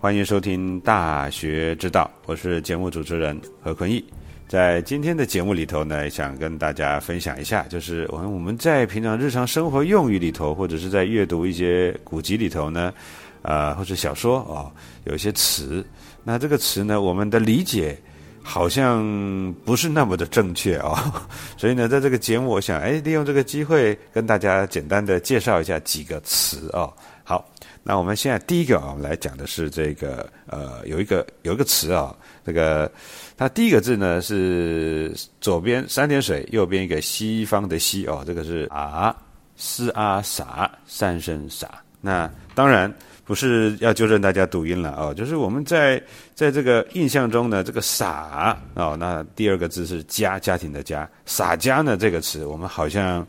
欢迎收听《大学之道》，我是节目主持人何坤义。在今天的节目里头呢，想跟大家分享一下，就是我们我们在平常日常生活用语里头，或者是在阅读一些古籍里头呢，啊，或者小说哦，有一些词，那这个词呢，我们的理解好像不是那么的正确哦，所以呢，在这个节目，我想哎，利用这个机会跟大家简单的介绍一下几个词哦。好。那我们现在第一个啊，我们来讲的是这个呃，有一个有一个词啊，这个它第一个字呢是左边三点水，右边一个西方的西哦，这个是啊，斯阿傻三声傻。那当然不是要纠正大家读音了哦，就是我们在在这个印象中呢，这个傻哦，那第二个字是家家庭的家，洒家呢这个词，我们好像。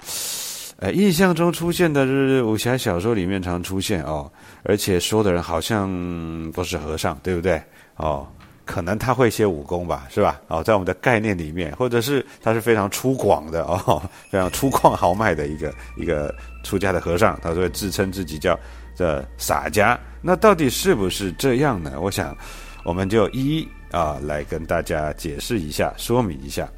呃，印象中出现的是武侠小说里面常出现哦，而且说的人好像都是和尚，对不对？哦，可能他会些武功吧，是吧？哦，在我们的概念里面，或者是他是非常粗犷的哦，非常粗犷豪迈的一个一个出家的和尚，他会自称自己叫这洒家。那到底是不是这样呢？我想，我们就一。啊，来跟大家解释一下，说明一下，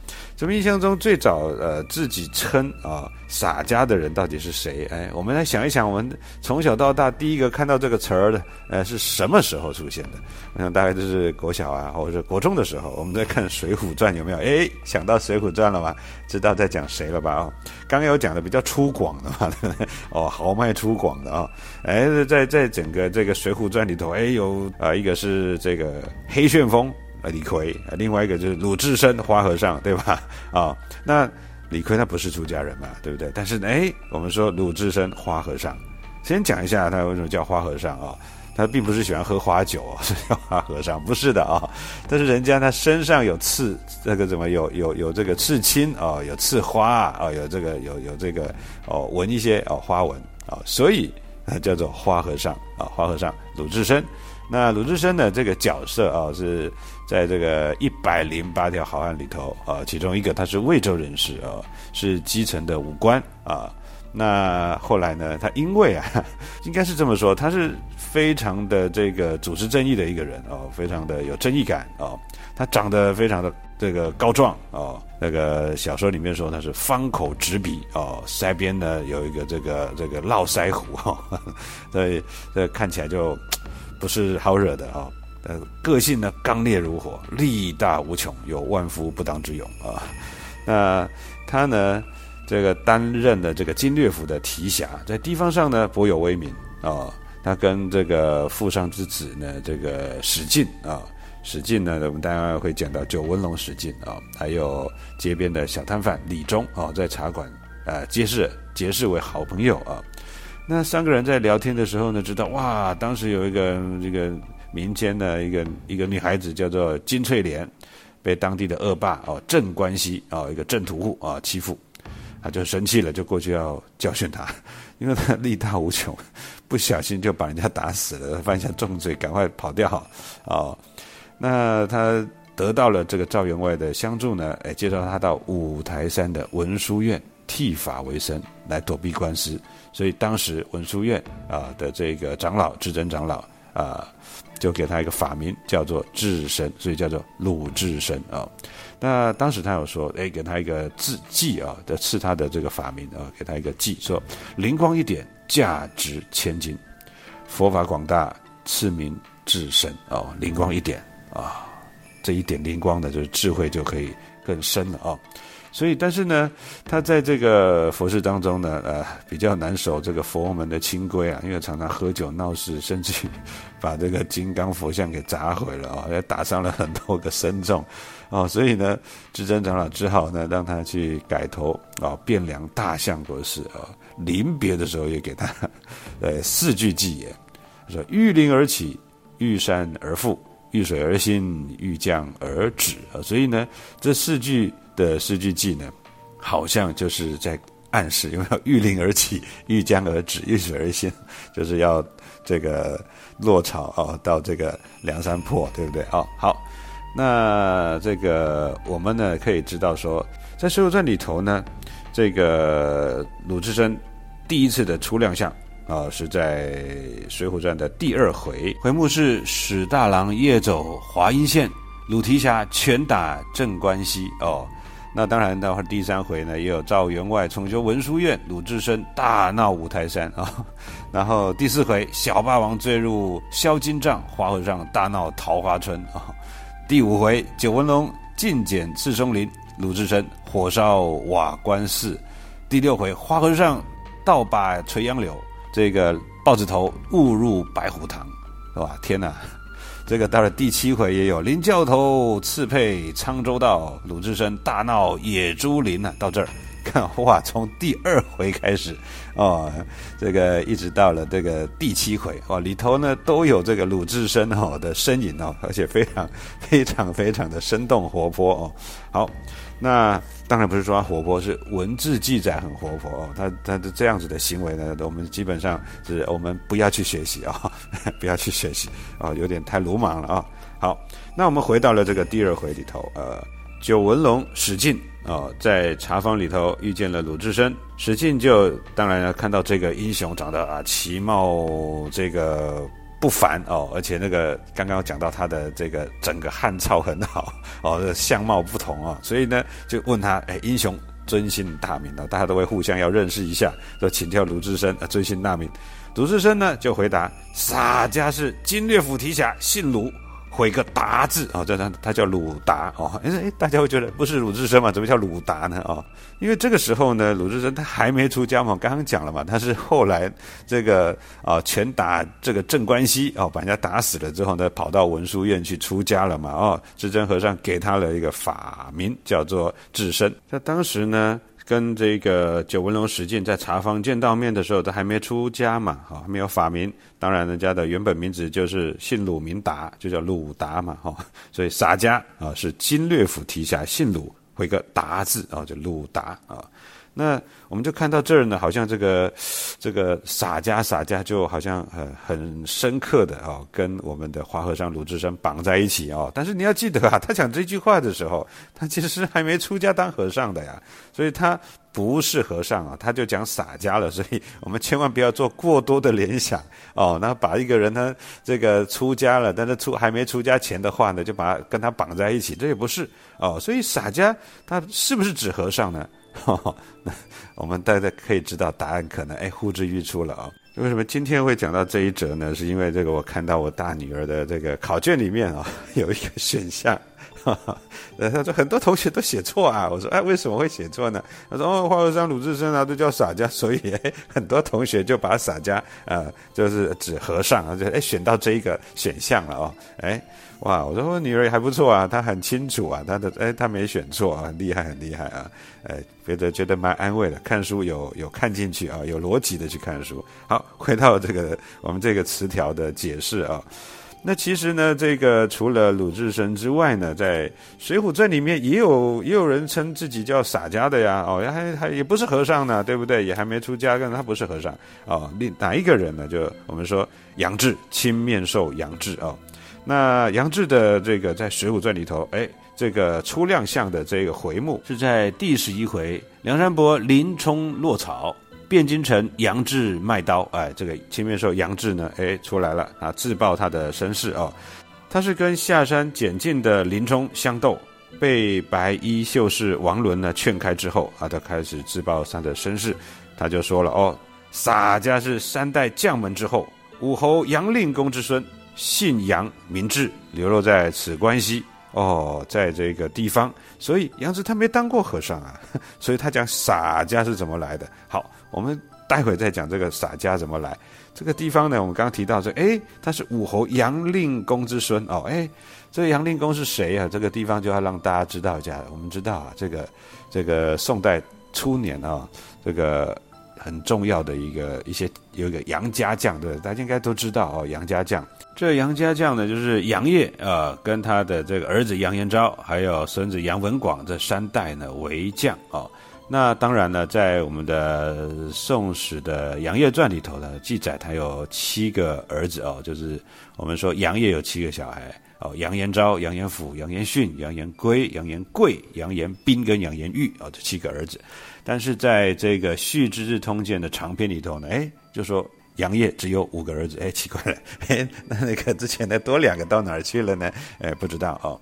咱们印象中最早呃自己称啊洒家的人到底是谁？哎，我们来想一想，我们从小到大第一个看到这个词儿的，呃是什么时候出现的？我想大概就是国小啊，或者国中的时候，我们在看《水浒传》，有没有？哎，想到《水浒传》了吧？知道在讲谁了吧？哦，刚刚有讲的比较粗犷的嘛，哦，豪迈粗犷的啊，哎，在在整个这个《水浒传》里头，哎，有啊一个是这个黑旋风。呃，李逵，另外一个就是鲁智深花和尚，对吧？啊，那李逵他不是出家人嘛，对不对？但是哎，我们说鲁智深花和尚，先讲一下他为什么叫花和尚啊？他并不是喜欢喝花酒，是叫花和尚，不是的啊。但是人家他身上有刺，这个怎么有有有这个刺青啊？有刺花啊？有这个有有这个哦纹一些哦花纹啊，所以叫做花和尚啊，花和尚鲁智深。那鲁智深的这个角色啊，是在这个一百零八条好汉里头啊，其中一个他是魏州人士啊，是基层的武官啊。那后来呢，他因为啊，应该是这么说，他是非常的这个主持正义的一个人哦，非常的有正义感哦。他长得非常的这个高壮哦，那个小说里面说他是方口直笔哦，腮边呢有一个这个这个络腮胡哈，所以这看起来就。不是好惹的啊，呃，个性呢刚烈如火，力大无穷，有万夫不当之勇啊。那他呢，这个担任的这个金略府的提辖，在地方上呢颇有威名啊。他跟这个富商之子呢，这个史进啊，史进呢，我们待会会讲到九纹龙史进啊，还有街边的小摊贩李忠啊，在茶馆啊结识结识为好朋友啊。那三个人在聊天的时候呢，知道哇，当时有一个这个民间的一个一个女孩子叫做金翠莲，被当地的恶霸哦镇关西哦一个镇屠户啊欺负，他就生气了，就过去要教训他，因为他力大无穷，不小心就把人家打死了，犯下重罪，赶快跑掉哦。那他得到了这个赵员外的相助呢，哎，介绍他到五台山的文殊院剃发为僧，来躲避官司。所以当时文殊院啊的这个长老智真长老啊，就给他一个法名叫做智深，所以叫做鲁智深啊。那当时他有说，哎，给他一个字记啊，的赐他的这个法名啊，给他一个记，说灵光一点，价值千金，佛法广大，赐名智深哦，灵光一点啊，这一点灵光的，就是智慧就可以更深了啊。所以，但是呢，他在这个佛事当中呢，呃，比较难守这个佛门的清规啊，因为常常喝酒闹事，甚至把这个金刚佛像给砸毁了啊，也打伤了很多个僧众，哦，所以呢，智真长老只好呢让他去改头啊，变梁大相国寺啊，临别的时候也给他 呃四句偈言，说遇林而起，遇山而复，遇水而兴，遇江而止啊，所以呢，这四句。的诗句记呢，好像就是在暗示，因为要遇令而起，遇江而止，遇水而先，就是要这个落草啊，到这个梁山泊，对不对啊？好，那这个我们呢可以知道说，在《水浒传》里头呢，这个鲁智深第一次的初亮相啊，是在《水浒传》的第二回，回目是史大郎夜走华阴县，鲁提辖拳打镇关西哦。那当然，的话第三回呢，也有赵员外重修文殊院，鲁智深大闹五台山啊。然后第四回，小霸王坠入销金帐，花和尚大闹桃花村啊。第五回，九纹龙进检赤松林，鲁智深火烧瓦官寺。第六回，花和尚倒拔垂杨柳，这个豹子头误入白虎堂，是吧？天哪！这个到了第七回也有林教头刺配沧州道，鲁智深大闹野猪林呢。到这儿看哇，从第二回开始哦，这个一直到了这个第七回哇，里头呢都有这个鲁智深哦的身影哦，而且非常非常非常的生动活泼哦。好，那。当然不是说他活泼，是文字记载很活泼哦。他他的这样子的行为呢，我们基本上是我们不要去学习啊，不要去学习啊，有点太鲁莽了啊。好，那我们回到了这个第二回里头，呃，九纹龙史进啊，在茶坊里头遇见了鲁智深，史进就当然看到这个英雄长得啊其貌这个。不凡哦，而且那个刚刚讲到他的这个整个汉朝很好 哦，相貌不同啊，所以呢就问他，哎，英雄尊姓大名呢？大家都会互相要认识一下，就请教鲁智深啊，尊姓大名？鲁智深呢就回答，洒家是金略府提辖，姓鲁。回个达字啊，这他他叫鲁达哦，哎，大家会觉得不是鲁智深嘛？怎么叫鲁达呢？哦，因为这个时候呢，鲁智深他还没出家嘛，刚刚讲了嘛，他是后来这个啊拳打这个镇关西哦，把人家打死了之后呢，跑到文殊院去出家了嘛，哦，智真和尚给他了一个法名叫做智深，在当时呢。跟这个九纹龙史进在茶坊见到面的时候，都还没出家嘛，哈，还没有法名。当然，人家的原本名字就是姓鲁名达，就叫鲁达嘛，哈。所以洒家啊是金略府提辖，姓鲁，回个达字啊，就鲁达啊。那我们就看到这儿呢，好像这个这个洒家洒家就好像很很深刻的哦，跟我们的花和尚鲁智深绑在一起哦。但是你要记得啊，他讲这句话的时候，他其实还没出家当和尚的呀，所以他不是和尚啊，他就讲洒家了。所以我们千万不要做过多的联想哦。那把一个人他这个出家了，但是出还没出家前的话呢，就把跟他绑在一起，这也不是哦。所以洒家他是不是指和尚呢？那 我们大家可以知道答案，可能哎呼之欲出了啊！为什么今天会讲到这一则呢？是因为这个我看到我大女儿的这个考卷里面啊，有一个选项。哈哈，他说很多同学都写错啊。我说哎，为什么会写错呢？他说哦，花和尚鲁智深啊，都叫洒家，所以 很多同学就把洒家啊，就是指和尚啊，就哎选到这一个选项了哦。哎，哇，我说我女儿也还不错啊，她很清楚啊，她的哎她没选错啊，很厉害很厉害啊。哎，觉得觉得蛮安慰的，看书有有看进去啊，有逻辑的去看书。好，回到这个我们这个词条的解释啊。那其实呢，这个除了鲁智深之外呢，在《水浒传》里面也有也有人称自己叫洒家的呀，哦，还还也不是和尚呢，对不对？也还没出家，但他不是和尚哦。另哪一个人呢？就我们说杨志，青面兽杨志哦。那杨志的这个在《水浒传》里头，哎，这个出亮相的这个回目是在第十一回，梁山伯林冲落草。汴京城，杨志卖刀，哎，这个青面兽杨志呢，哎，出来了啊，自曝他的身世哦。他是跟下山捡劲的林冲相斗，被白衣秀士王伦呢劝开之后啊，他开始自曝他的身世。他就说了哦，洒家是三代将门之后，武侯杨令公之孙，姓杨名志，流落在此关西哦，在这个地方，所以杨志他没当过和尚啊，所以他讲洒家是怎么来的。好。我们待会再讲这个洒家怎么来。这个地方呢，我们刚刚提到说，哎，他是武侯杨令公之孙哦，哎，这杨令公是谁啊？这个地方就要让大家知道一下。我们知道啊，这个这个宋代初年啊，这个很重要的一个一些有一个杨家将，对大家应该都知道哦，杨家将。这杨家将呢，就是杨业啊，跟他的这个儿子杨延昭，还有孙子杨文广这三代呢为将啊。那当然呢，在我们的《宋史》的《杨业传》里头呢，记载他有七个儿子哦，就是我们说杨业有七个小孩哦，杨延昭、杨延甫、杨延训、杨延圭、杨延贵、杨延斌跟杨延玉哦，这七个儿子。但是在这个《续之日通鉴》的长篇里头呢，哎，就说杨业只有五个儿子，哎，奇怪了，哎，那那个之前的多两个到哪儿去了呢？哎，不知道哦。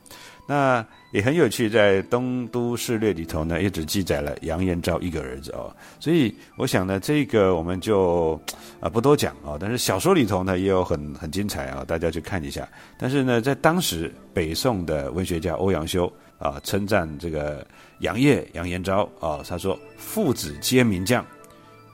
那也很有趣，在《东都事略》里头呢，也只记载了杨延昭一个儿子哦，所以我想呢，这个我们就啊不多讲哦。但是小说里头呢，也有很很精彩啊，大家去看一下。但是呢，在当时北宋的文学家欧阳修啊，称赞这个杨业、杨延昭啊，他说父子皆名将，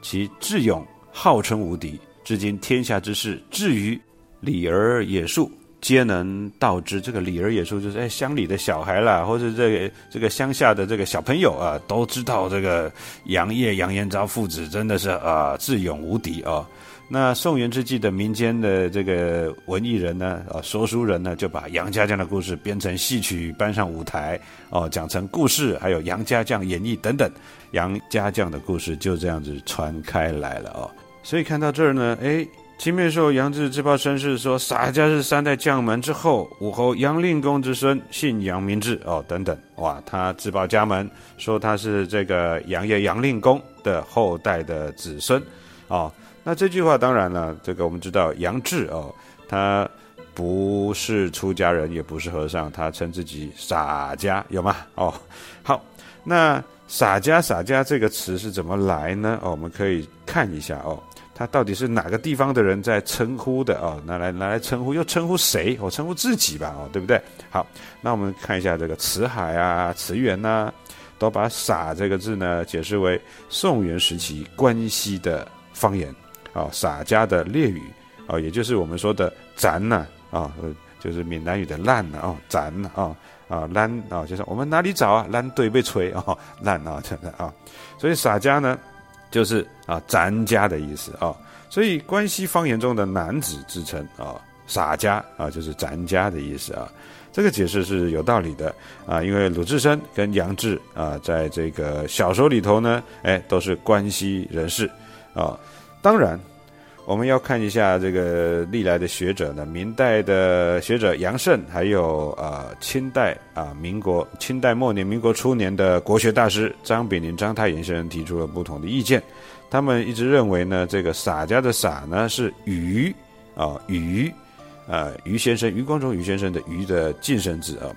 其智勇号称无敌，至今天下之事，至于礼儿野树。皆能道之，这个礼儿野树就是哎乡里的小孩啦，或者这个这个乡下的这个小朋友啊，都知道这个杨业、杨延昭父子真的是啊智勇无敌啊。那宋元之际的民间的这个文艺人呢，啊说书人呢，就把杨家将的故事编成戏曲，搬上舞台哦，讲成故事，还有杨家将演绎等等，杨家将的故事就这样子传开来了哦。所以看到这儿呢，哎。青面兽杨志自报身世，说洒家是三代将门之后，武侯杨令公之孙，姓杨名志。哦，等等，哇，他自报家门，说他是这个杨业杨令公的后代的子孙。哦，那这句话当然了，这个我们知道杨志哦，他不是出家人，也不是和尚，他称自己洒家，有吗？哦，好，那洒家洒家这个词是怎么来呢？哦，我们可以看一下哦。他到底是哪个地方的人在称呼的哦？拿来拿来称呼，又称呼谁？我称呼自己吧，哦，对不对？好，那我们看一下这个辞海啊、辞源呐，都把“洒”这个字呢解释为宋元时期关西的方言，啊，洒家的猎语，啊，也就是我们说的“咱”呐，啊，就是闽南语的“烂”呐，哦，“咱”啊，啊，烂啊，就是我们哪里找啊？烂堆被吹哦，烂啊，真的啊，所以洒家呢。就是啊，咱家的意思啊，所以关西方言中的男子之称啊，洒家啊，就是咱家的意思啊。这个解释是有道理的啊，因为鲁智深跟杨志啊，在这个小说里头呢，哎，都是关西人士啊，当然。我们要看一下这个历来的学者呢，明代的学者杨慎，还有啊清代啊民国清代末年、民国初年的国学大师张炳麟、张太炎先生提出了不同的意见。他们一直认为呢，这个洒家的洒呢是余啊余啊余先生余光中余先生的余的近身字啊。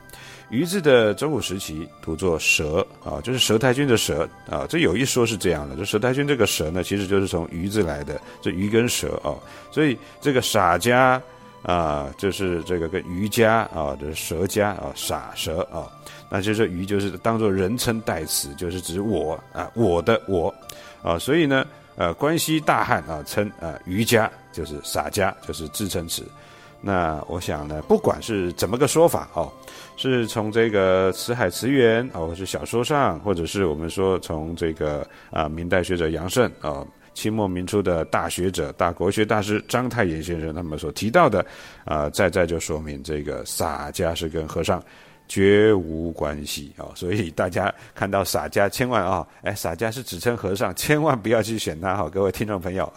鱼字的中古时期读作蛇啊，就是佘太君的佘啊。这有一说是这样的，就佘太君这个佘呢，其实就是从鱼字来的，这鱼跟蛇啊。所以这个洒家啊，就是这个跟渔家啊，就是蛇家啊，洒蛇啊。那就是鱼就是当做人称代词，就是指我啊，我的我啊。所以呢，呃，关西大汉啊，称啊渔家就是洒家，就是自称词。那我想呢，不管是怎么个说法哦。是从这个《辞海词源》啊，或是小说上，或者是我们说从这个啊明代学者杨慎啊清末民初的大学者、大国学大师章太炎先生他们所提到的，啊，在在就说明这个洒家是跟和尚绝无关系啊，所以大家看到洒家千万啊，哎，洒家是指称和尚，千万不要去选他哈，各位听众朋友。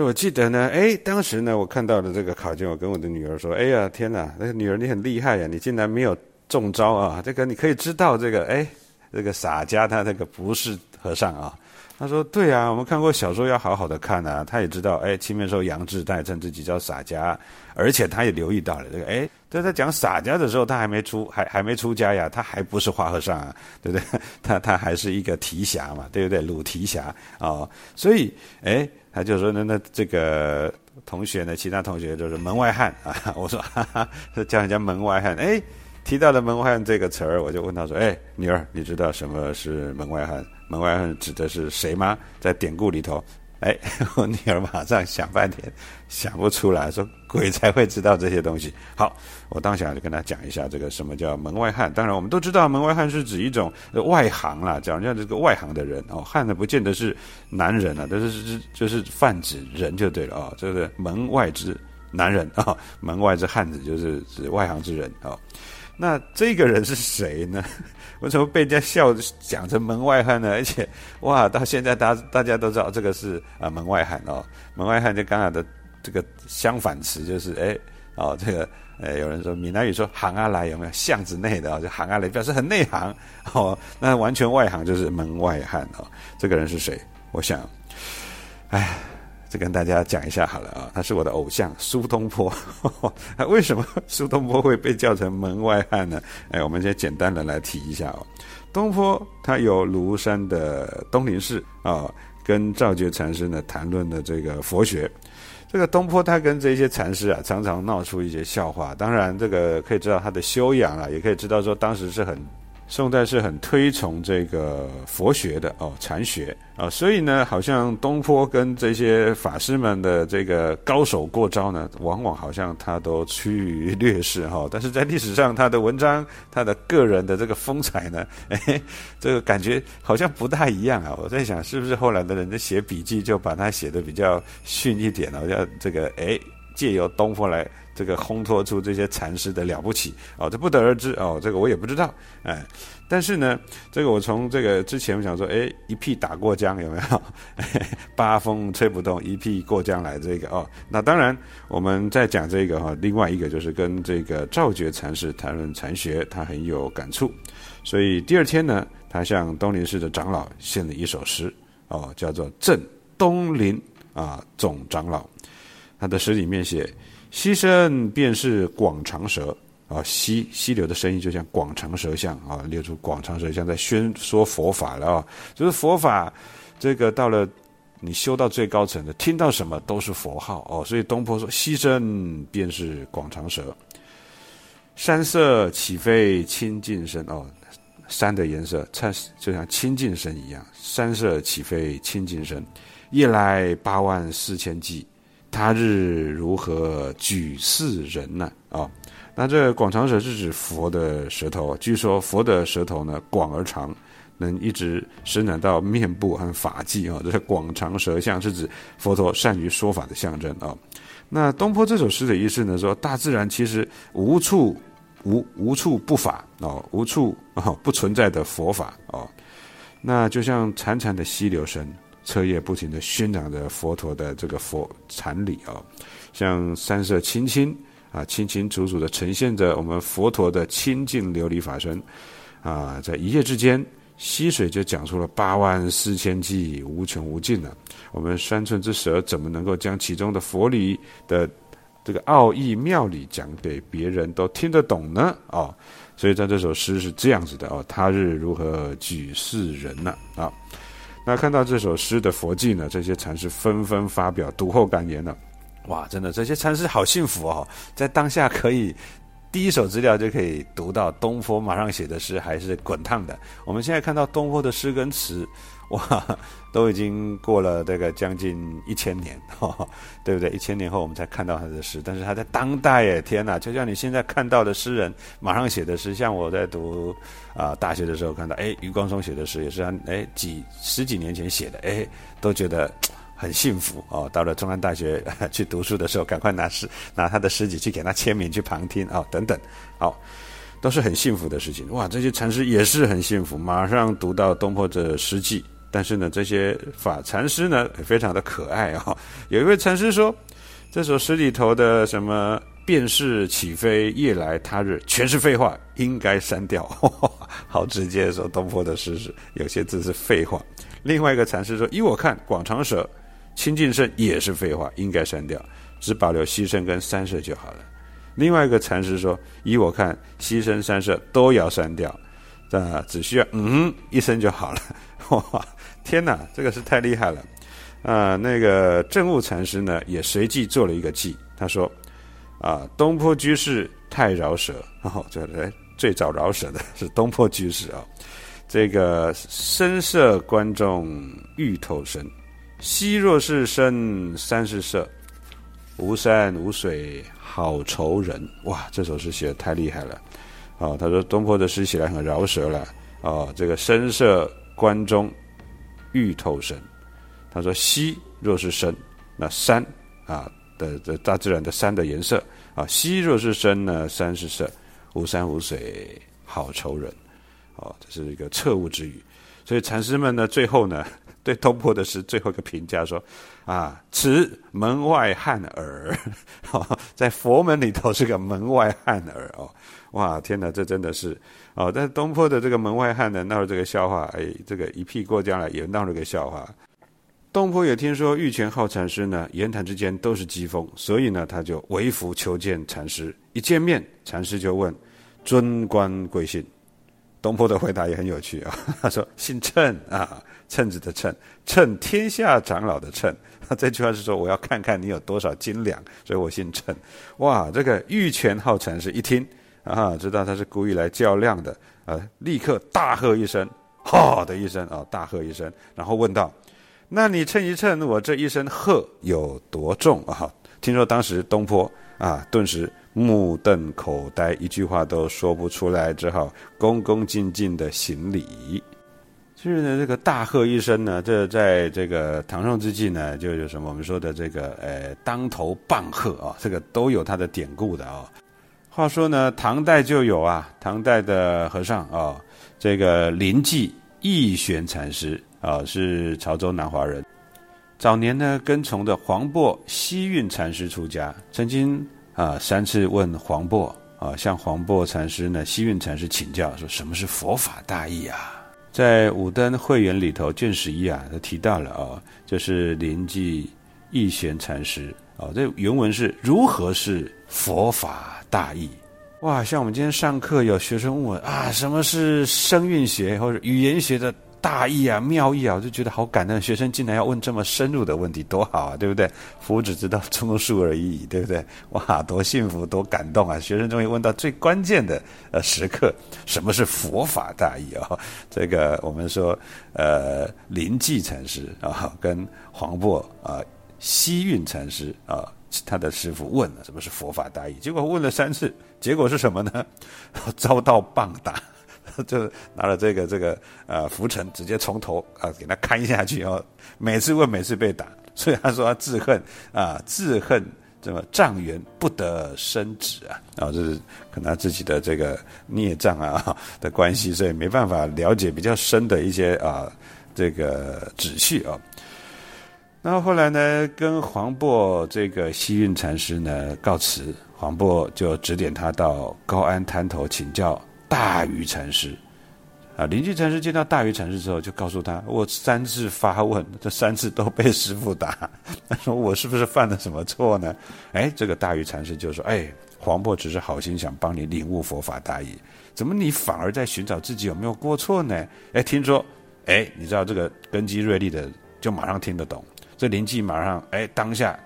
以我记得呢，哎，当时呢，我看到了这个考卷，我跟我的女儿说，哎呀，天哪，那个女儿你很厉害呀，你竟然没有中招啊，这个你可以知道这个，哎，这个洒家他那个不是和尚啊。他说：“对啊，我们看过小说，要好好的看啊。他也知道，哎，清面兽杨志代称自己叫洒家，而且他也留意到了这个，哎，在他讲洒家的时候，他还没出，还还没出家呀，他还不是花和尚啊，对不对？他他还是一个提辖嘛，对不对？鲁提辖啊，所以，哎，他就说，那那这个同学呢，其他同学就是门外汉啊。我说，哈哈，叫人家门外汉，哎，提到了门外汉这个词儿，我就问他说，哎，女儿，你知道什么是门外汉？”门外汉指的是谁吗？在典故里头，哎，我女儿马上想半天，想不出来，说鬼才会知道这些东西。好，我当下就跟她讲一下这个什么叫门外汉。当然，我们都知道门外汉是指一种外行啦，讲像这个外行的人哦，汉呢不见得是男人啊，但是是就是泛指人就对了啊，就是门外之男人啊，门外之汉子就是指外行之人啊。那这个人是谁呢？为什么被人家笑讲成门外汉呢？而且，哇，到现在大大家都知道这个是啊门外汉哦，门外汉就刚好的这个相反词就是哎哦这个哎有人说闽南语说行啊来有没有巷子内的啊就行啊来表示很内行哦，那完全外行就是门外汉哦。这个人是谁？我想，哎。跟大家讲一下好了啊，他是我的偶像苏东坡。为什么苏东坡会被叫成门外汉呢？哎，我们先简单的来提一下哦。东坡他有庐山的东林寺啊，跟赵觉禅师呢谈论的这个佛学。这个东坡他跟这些禅师啊，常常闹出一些笑话。当然，这个可以知道他的修养啊，也可以知道说当时是很。宋代是很推崇这个佛学的哦，禅学啊，所以呢，好像东坡跟这些法师们的这个高手过招呢，往往好像他都趋于劣势哈。但是在历史上，他的文章，他的个人的这个风采呢，哎，这个感觉好像不大一样啊。我在想，是不是后来的人在写笔记，就把他写的比较逊一点了，要这个哎，借由东坡来。这个烘托出这些禅师的了不起哦，这不得而知哦，这个我也不知道哎。但是呢，这个我从这个之前我想说，哎，一屁打过江有没有？八风吹不动，一屁过江来这个哦。那当然，我们在讲这个哈，另外一个就是跟这个赵觉禅师谈论禅学，他很有感触。所以第二天呢，他向东林寺的长老献了一首诗哦，叫做《赠东林啊总长老》。他的诗里面写。溪声便是广长舌啊，溪溪流的声音就像广长舌像啊，流出广长舌像在宣说佛法了啊，就是佛法这个到了你修到最高层的，听到什么都是佛号哦，所以东坡说溪声便是广长舌，山色起飞清净身哦，山的颜色它就像清净身一样，山色起飞清净身，夜来八万四千骑。他日如何举世人呢？啊，那这广长舌是指佛的舌头。据说佛的舌头呢广而长，能一直伸展到面部和发际啊。这是广长舌像，是指佛陀善于说法的象征啊。那东坡这首诗的意思呢，说大自然其实无处无无处不法哦，无处啊不存在的佛法哦。那就像潺潺的溪流声。彻夜不停地宣讲着佛陀的这个佛禅理啊，像三色清清啊，清清楚楚地呈现着我们佛陀的清净琉璃法身啊，在一夜之间，溪水就讲出了八万四千偈，无穷无尽了。我们三寸之舌怎么能够将其中的佛理的这个奥义妙理讲给别人都听得懂呢？啊，所以在这首诗是这样子的哦，他日如何举世人呢？啊。那看到这首诗的佛迹呢，这些禅师纷纷发表读后感言呢。哇，真的这些禅师好幸福哦，在当下可以第一手资料就可以读到东坡马上写的诗还是滚烫的。我们现在看到东坡的诗跟词，哇，都已经过了这个将近一千年，对不对？一千年后我们才看到他的诗，但是他在当代耶，天哪！就像你现在看到的诗人马上写的诗，像我在读啊大学的时候看到，哎，余光中写的诗也是他哎几十几年前写的，哎，都觉得。很幸福哦！到了中山大学 去读书的时候，赶快拿诗拿他的诗集去给他签名去旁听哦，等等，好，都是很幸福的事情。哇，这些禅师也是很幸福，马上读到东坡的诗记。但是呢，这些法禅师呢也，非常的可爱啊。有一位禅师说，这首诗里头的什么“便是起飞，夜来他日”全是废话，应该删掉。好直接说，东坡的诗是有些字是废话。另外一个禅师说，依我看，广长舌。清净圣也是废话，应该删掉，只保留牺牲跟三舍就好了。另外一个禅师说：“依我看，牺牲三舍都要删掉，啊，只需要嗯一声就好了。”哇，天哪，这个是太厉害了啊！那个正悟禅师呢，也随即做了一个记，他说：“啊，东坡居士太饶舌，哦，这人最早饶舌的 是东坡居士啊。这个声色观众欲透身。”昔若是深，三是色，无山无水好愁人。哇，这首诗写的太厉害了！啊，他说东坡的诗写来很饶舌了。啊，这个声色观中欲透神。他说西若是生，那山啊的的大自然的山的颜色啊，西若是生呢，山是色，无山无水好愁人。哦，这是一个彻悟之语。所以禅师们呢，最后呢。对东坡的诗最后一个评价说：“啊，此门外汉耳，在佛门里头是个门外汉耳哦，哇，天哪，这真的是哦。但是东坡的这个门外汉呢，闹了这个笑话，哎，这个一屁过江来也闹了个笑话。东坡也听说玉泉号禅师呢，言谈之间都是讥讽，所以呢，他就为福求见禅师。一见面，禅师就问：尊官贵姓？东坡的回答也很有趣啊，他说：姓称啊。”称子的称，称天下长老的称，这句话是说我要看看你有多少斤两，所以我姓称。哇，这个玉泉号禅师一听啊，知道他是故意来较量的啊，立刻大喝一声，哈的一声啊，大喝一声，然后问道：“那你称一称我这一声喝有多重啊？”听说当时东坡啊，顿时目瞪口呆，一句话都说不出来，只好恭恭敬敬的行礼。就是呢，这个大喝一声呢，这在这个唐宋之际呢，就有什么我们说的这个呃当头棒喝啊，这个都有它的典故的啊。话说呢，唐代就有啊，唐代的和尚啊，这个临济义玄禅师啊，是潮州南华人，早年呢跟从的黄檗西运禅师出家，曾经啊三次问黄檗啊，向黄檗禅师呢西运禅师请教，说什么是佛法大义啊？在五灯会员里头，卷十一啊，他提到了啊，就是临济义玄禅师啊，这原文是如何是佛法大义？哇，像我们今天上课有学生问我啊，什么是声韵学或者语言学的？大义啊，妙义啊，我就觉得好感动。学生竟然要问这么深入的问题，多好啊，对不对？佛只知道充数而已，对不对？哇，多幸福，多感动啊！学生终于问到最关键的呃时刻，什么是佛法大义啊？这个我们说，呃，临济禅师啊，跟黄檗啊，西运禅师啊，他的师傅问了什么是佛法大义，结果问了三次，结果是什么呢？遭到棒打。就拿了这个这个呃浮尘，直接从头啊给他砍下去哦。每次问，每次被打，所以他说他自恨啊，自恨这么障缘不得伸止啊。然后这是可能他自己的这个孽障啊 的关系，所以没办法了解比较深的一些啊这个旨序啊。然后后来呢，跟黄渤这个西运禅师呢告辞，黄渤就指点他到高安滩头请教。大愚禅师，啊，临济禅师见到大愚禅师之后，就告诉他：我三次发问，这三次都被师傅打。他说：我是不是犯了什么错呢？哎，这个大愚禅师就说：哎，黄渤只是好心想帮你领悟佛法大义，怎么你反而在寻找自己有没有过错呢？哎，听说，哎，你知道这个根基锐利的，就马上听得懂。这灵济马上，哎，当下，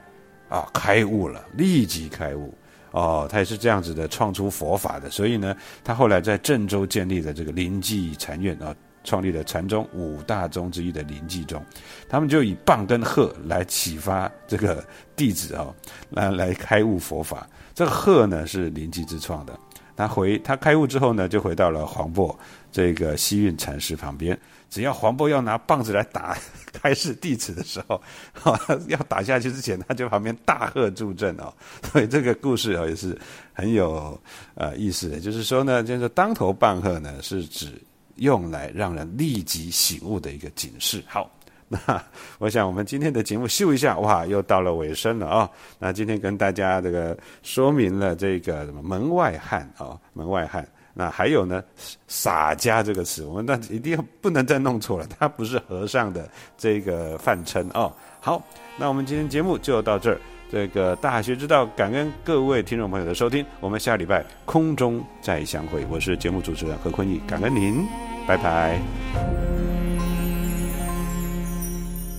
啊，开悟了，立即开悟。哦，他也是这样子的创出佛法的，所以呢，他后来在郑州建立了这个灵济禅院啊，创立了禅宗五大宗之一的灵济宗，他们就以棒跟鹤来启发这个弟子啊，来来开悟佛法。这个鹤呢是灵济之创的，他回他开悟之后呢，就回到了黄檗这个西运禅师旁边。只要黄渤要拿棒子来打 开示弟子的时候，要打下去之前，他就旁边大喝助阵哦。所以这个故事哦也是很有呃意思的。就是说呢，就是当头棒喝呢，是指用来让人立即醒悟的一个警示。好，那我想我们今天的节目秀一下，哇，又到了尾声了啊。那今天跟大家这个说明了这个什么门外汉啊，门外汉。那还有呢，洒家这个词，我们那一定要不能再弄错了，它不是和尚的这个泛称哦。好，那我们今天节目就到这儿。这个大学之道，感恩各位听众朋友的收听，我们下礼拜空中再相会。我是节目主持人何坤义，感恩您，拜拜。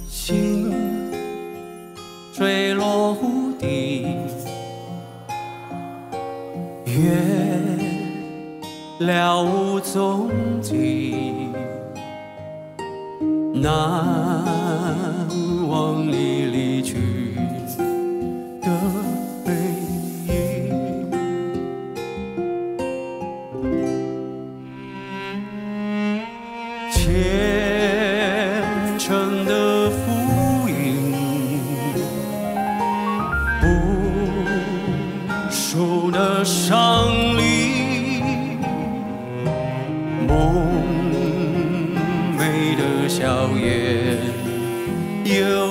心坠落湖底，月。了无踪迹，难忘你离笑不停，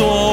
所谓的。